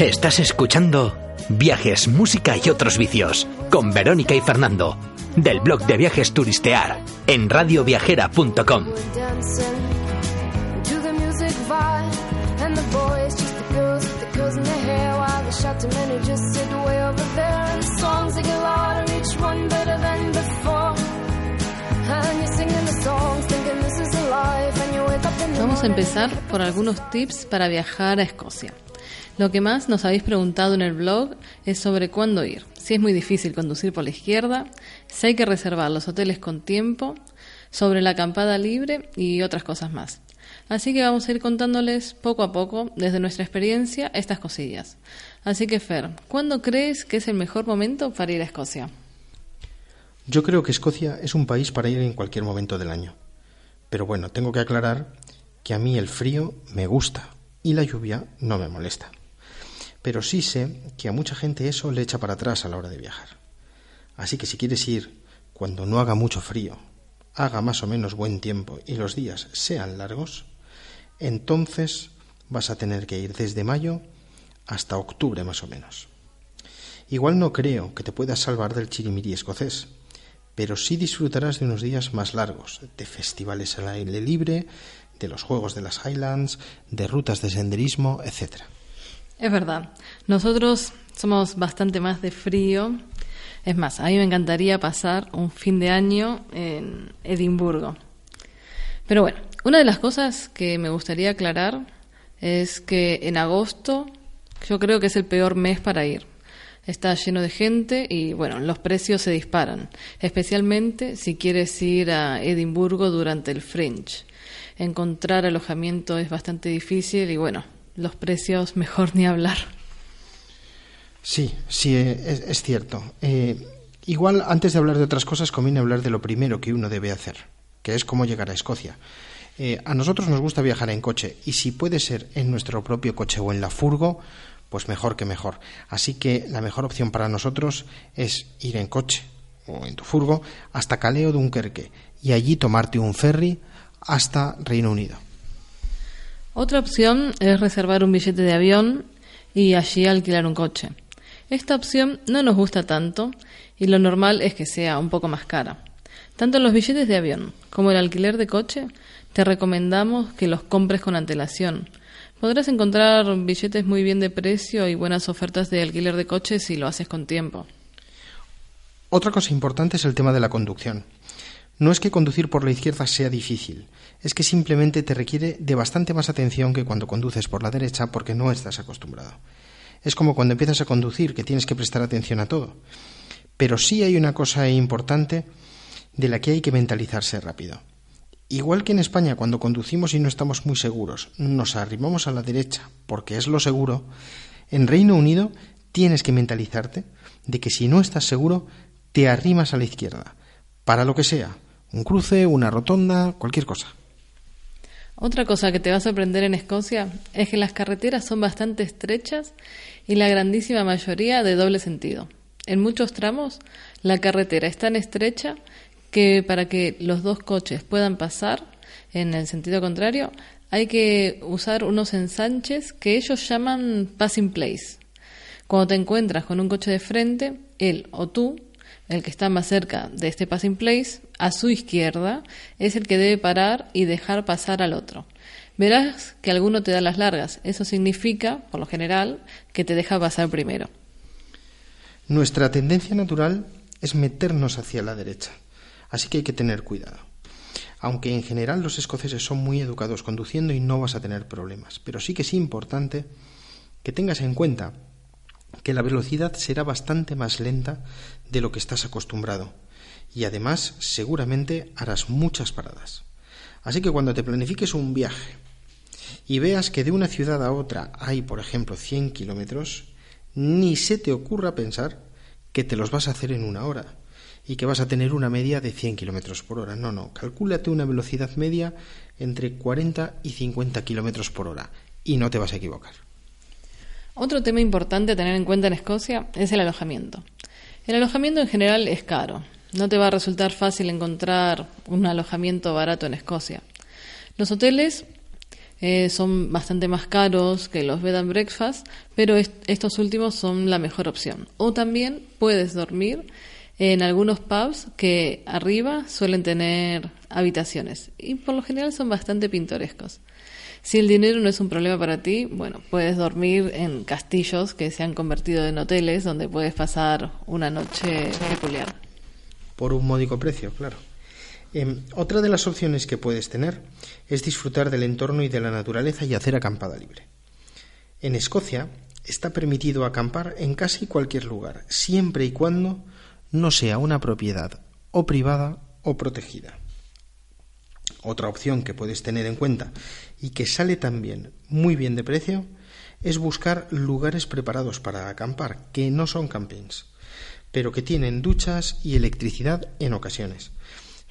Estás escuchando Viajes, Música y otros vicios con Verónica y Fernando del blog de viajes Turistear en radioviajera.com. Vamos a empezar por algunos tips para viajar a Escocia. Lo que más nos habéis preguntado en el blog es sobre cuándo ir. Si es muy difícil conducir por la izquierda, si hay que reservar los hoteles con tiempo, sobre la acampada libre y otras cosas más. Así que vamos a ir contándoles poco a poco, desde nuestra experiencia, estas cosillas. Así que Fer, ¿cuándo crees que es el mejor momento para ir a Escocia? Yo creo que Escocia es un país para ir en cualquier momento del año. Pero bueno, tengo que aclarar que a mí el frío me gusta y la lluvia no me molesta. Pero sí sé que a mucha gente eso le echa para atrás a la hora de viajar. Así que si quieres ir cuando no haga mucho frío, haga más o menos buen tiempo y los días sean largos, entonces vas a tener que ir desde mayo hasta octubre más o menos. Igual no creo que te puedas salvar del chirimiri escocés, pero sí disfrutarás de unos días más largos, de festivales al aire libre, de los juegos de las Highlands, de rutas de senderismo, etc. Es verdad, nosotros somos bastante más de frío. Es más, a mí me encantaría pasar un fin de año en Edimburgo. Pero bueno, una de las cosas que me gustaría aclarar es que en agosto yo creo que es el peor mes para ir. Está lleno de gente y bueno, los precios se disparan, especialmente si quieres ir a Edimburgo durante el Fringe encontrar alojamiento es bastante difícil y bueno, los precios mejor ni hablar. Sí, sí, eh, es, cierto. Eh, igual antes de hablar de otras cosas conviene hablar de lo primero que uno debe hacer, que es cómo llegar a Escocia. Eh, a nosotros nos gusta viajar en coche y si puede ser en nuestro propio coche o en la furgo, pues mejor que mejor. Así que la mejor opción para nosotros es ir en coche o en tu furgo hasta Caleo Dunkerque y allí tomarte un ferry hasta Reino Unido. Otra opción es reservar un billete de avión y allí alquilar un coche. Esta opción no nos gusta tanto y lo normal es que sea un poco más cara. Tanto los billetes de avión como el alquiler de coche te recomendamos que los compres con antelación. Podrás encontrar billetes muy bien de precio y buenas ofertas de alquiler de coche si lo haces con tiempo. Otra cosa importante es el tema de la conducción. No es que conducir por la izquierda sea difícil, es que simplemente te requiere de bastante más atención que cuando conduces por la derecha porque no estás acostumbrado. Es como cuando empiezas a conducir, que tienes que prestar atención a todo. Pero sí hay una cosa importante de la que hay que mentalizarse rápido. Igual que en España, cuando conducimos y no estamos muy seguros, nos arrimamos a la derecha porque es lo seguro, en Reino Unido tienes que mentalizarte de que si no estás seguro, te arrimas a la izquierda, para lo que sea, un cruce, una rotonda, cualquier cosa. Otra cosa que te va a sorprender en Escocia es que las carreteras son bastante estrechas y la grandísima mayoría de doble sentido. En muchos tramos la carretera es tan estrecha que para que los dos coches puedan pasar en el sentido contrario hay que usar unos ensanches que ellos llaman passing place. Cuando te encuentras con un coche de frente, él o tú el que está más cerca de este passing place, a su izquierda, es el que debe parar y dejar pasar al otro. Verás que alguno te da las largas. Eso significa, por lo general, que te deja pasar primero. Nuestra tendencia natural es meternos hacia la derecha, así que hay que tener cuidado. Aunque en general los escoceses son muy educados conduciendo y no vas a tener problemas, pero sí que es importante que tengas en cuenta que la velocidad será bastante más lenta de lo que estás acostumbrado y además seguramente harás muchas paradas. Así que cuando te planifiques un viaje y veas que de una ciudad a otra hay, por ejemplo, 100 kilómetros, ni se te ocurra pensar que te los vas a hacer en una hora y que vas a tener una media de 100 kilómetros por hora. No, no, calcúlate una velocidad media entre 40 y 50 kilómetros por hora y no te vas a equivocar. Otro tema importante a tener en cuenta en Escocia es el alojamiento. El alojamiento en general es caro. No te va a resultar fácil encontrar un alojamiento barato en Escocia. Los hoteles Eh, son bastante más caros que los bed and breakfast, pero estos últimos son la mejor opción. O también puedes dormir en algunos pubs que arriba suelen tener habitaciones y por lo general son bastante pintorescos. Si el dinero no es un problema para ti, bueno, puedes dormir en castillos que se han convertido en hoteles donde puedes pasar una noche peculiar. Por un módico precio, claro. Em, otra de las opciones que puedes tener es disfrutar del entorno y de la naturaleza y hacer acampada libre. En Escocia está permitido acampar en casi cualquier lugar, siempre y cuando no sea una propiedad o privada o protegida. Otra opción que puedes tener en cuenta y que sale también muy bien de precio es buscar lugares preparados para acampar, que no son campings, pero que tienen duchas y electricidad en ocasiones.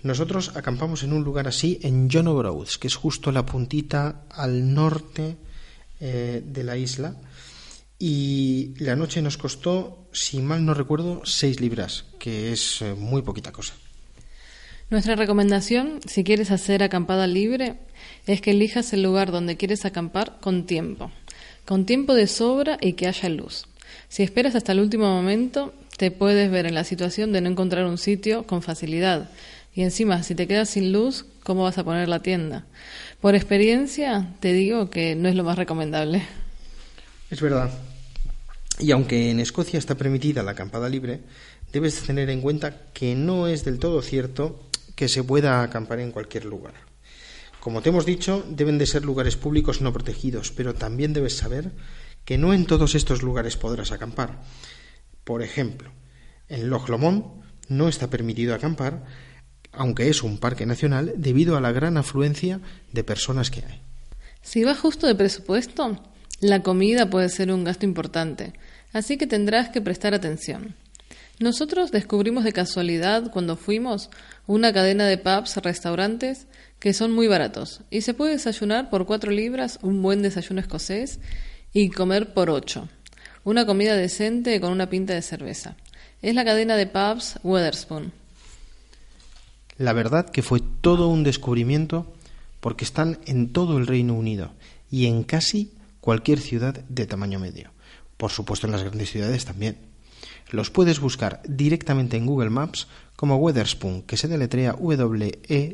Nosotros acampamos en un lugar así en John O'Groats, que es justo la puntita al norte eh, de la isla. Y la noche nos costó, si mal no recuerdo, seis libras, que es eh, muy poquita cosa. Nuestra recomendación, si quieres hacer acampada libre, es que elijas el lugar donde quieres acampar con tiempo, con tiempo de sobra y que haya luz. Si esperas hasta el último momento, te puedes ver en la situación de no encontrar un sitio con facilidad y encima, si te quedas sin luz, ¿cómo vas a poner la tienda? Por experiencia, te digo que no es lo más recomendable. Es verdad. Y aunque en Escocia está permitida la acampada libre, debes tener en cuenta que no es del todo cierto que se pueda acampar en cualquier lugar. Como te hemos dicho, deben de ser lugares públicos no protegidos, pero también debes saber que no en todos estos lugares podrás acampar. Por ejemplo, en Loch Lomond no está permitido acampar aunque es un parque nacional debido a la gran afluencia de personas que hay. Si vas justo de presupuesto, la comida puede ser un gasto importante, así que tendrás que prestar atención. Nosotros descubrimos de casualidad cuando fuimos una cadena de pubs, restaurantes, que son muy baratos, y se puede desayunar por cuatro libras un buen desayuno escocés y comer por ocho. Una comida decente con una pinta de cerveza. Es la cadena de pubs Weatherspoon. La verdad que fue todo un descubrimiento porque están en todo el Reino Unido y en casi cualquier ciudad de tamaño medio. Por supuesto en las grandes ciudades también. Los puedes buscar directamente en Google Maps como Weatherspoon, que se deletrea W-E-T-H-E-R-S-P-O-O-N.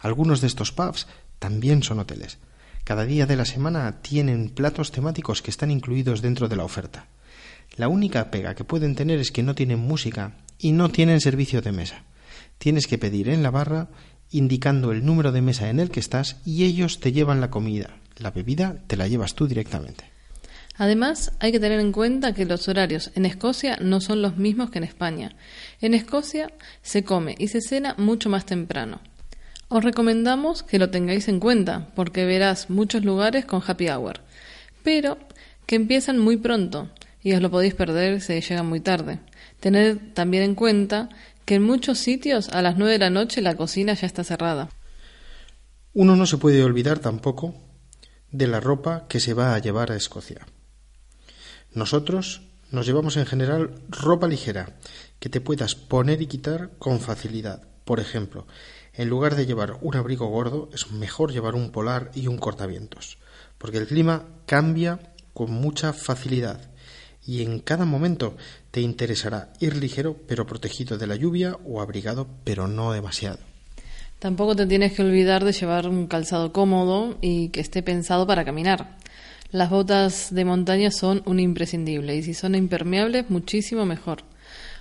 Algunos de estos pubs también son hoteles. Cada día de la semana tienen platos temáticos que están incluidos dentro de la oferta. La única pega que pueden tener es que no tienen música y no tienen servicio de mesa. Tienes que pedir en la barra indicando el número de mesa en el que estás y ellos te llevan la comida. La bebida te la llevas tú directamente. Además, hay que tener en cuenta que los horarios en Escocia no son los mismos que en España. En Escocia se come y se cena mucho más temprano. Os recomendamos que lo tengáis en cuenta, porque verás muchos lugares con happy hour, pero que empiezan muy pronto, y os lo podéis perder si llegan muy tarde. Tened también en cuenta que en muchos sitios a las nueve de la noche la cocina ya está cerrada. Uno no se puede olvidar tampoco de la ropa que se va a llevar a Escocia. Nosotros nos llevamos en general ropa ligera que te puedas poner y quitar con facilidad. Por ejemplo, en lugar de llevar un abrigo gordo, es mejor llevar un polar y un cortavientos, porque el clima cambia con mucha facilidad y en cada momento te interesará ir ligero pero protegido de la lluvia o abrigado pero no demasiado. Tampoco te tienes que olvidar de llevar un calzado cómodo y que esté pensado para caminar. Las botas de montaña son un imprescindible y si son impermeables muchísimo mejor.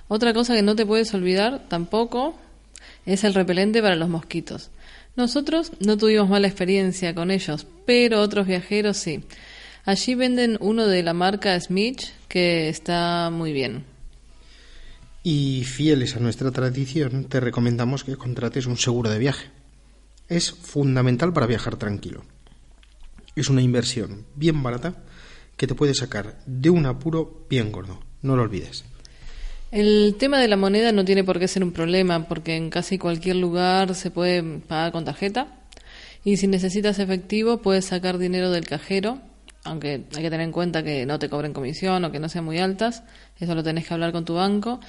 Otra cosa que no te puedes olvidar tampoco es el repelente para los mosquitos. Nosotros no tuvimos mala experiencia con ellos, pero otros viajeros sí. Allí venden uno de la marca Smith que está muy bien. Y fieles a nuestra tradición, te recomendamos que contrates un seguro de viaje. Es fundamental para viajar tranquilo. Es una inversión bien barata que te puede sacar de un apuro bien gordo. No lo olvides. El tema de la moneda no tiene por qué ser un problema porque en casi cualquier lugar se puede pagar con tarjeta y si necesitas efectivo puedes sacar dinero del cajero aunque hay que tener en cuenta que no te cobren comisión o que no sean muy altas, eso lo tenés que hablar con tu banco.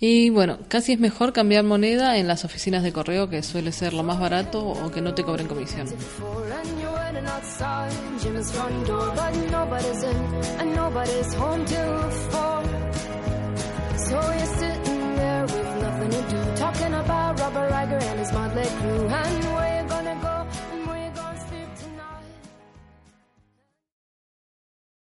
Y bueno, casi es mejor cambiar moneda en las oficinas de correo, que suele ser lo más barato o que no te cobren comisión.